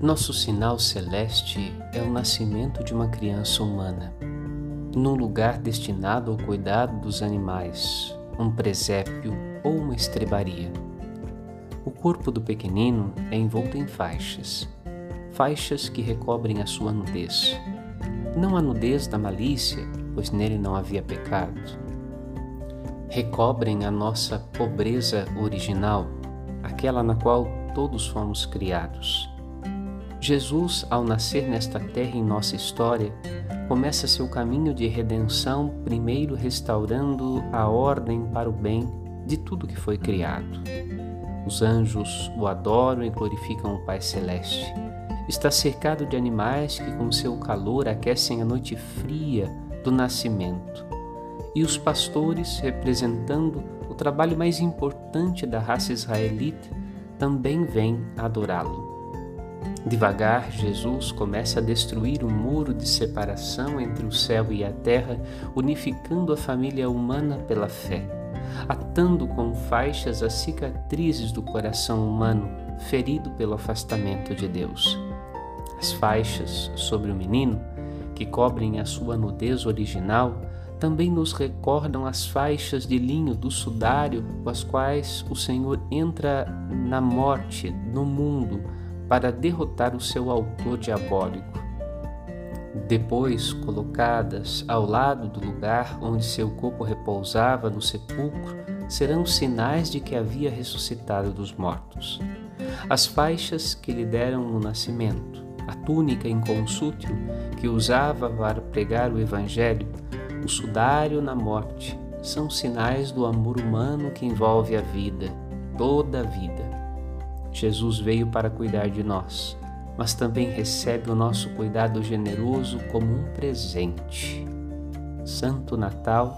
Nosso sinal celeste é o nascimento de uma criança humana, num lugar destinado ao cuidado dos animais, um presépio ou uma estrebaria. O corpo do pequenino é envolto em faixas, faixas que recobrem a sua nudez. Não a nudez da malícia, pois nele não havia pecado. Recobrem a nossa pobreza original, aquela na qual todos fomos criados Jesus, ao nascer nesta terra em nossa história, começa seu caminho de redenção, primeiro restaurando a ordem para o bem de tudo que foi criado. Os anjos o adoram e glorificam o Pai Celeste. Está cercado de animais que, com seu calor, aquecem a noite fria do nascimento. E os pastores, representando o trabalho mais importante da raça israelita, também vêm adorá-lo. Devagar, Jesus começa a destruir o muro de separação entre o céu e a terra, unificando a família humana pela fé, atando com faixas as cicatrizes do coração humano, ferido pelo afastamento de Deus. As faixas sobre o menino, que cobrem a sua nudez original, também nos recordam as faixas de linho do sudário com as quais o Senhor entra na morte, no mundo, para derrotar o seu autor diabólico. Depois, colocadas ao lado do lugar onde seu corpo repousava no sepulcro, serão sinais de que havia ressuscitado dos mortos. As faixas que lhe deram no nascimento, a túnica inconsútil que usava para pregar o Evangelho, o sudário na morte, são sinais do amor humano que envolve a vida, toda a vida. Jesus veio para cuidar de nós, mas também recebe o nosso cuidado generoso como um presente. Santo Natal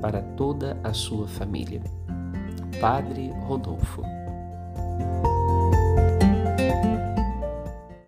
para toda a sua família. Padre Rodolfo.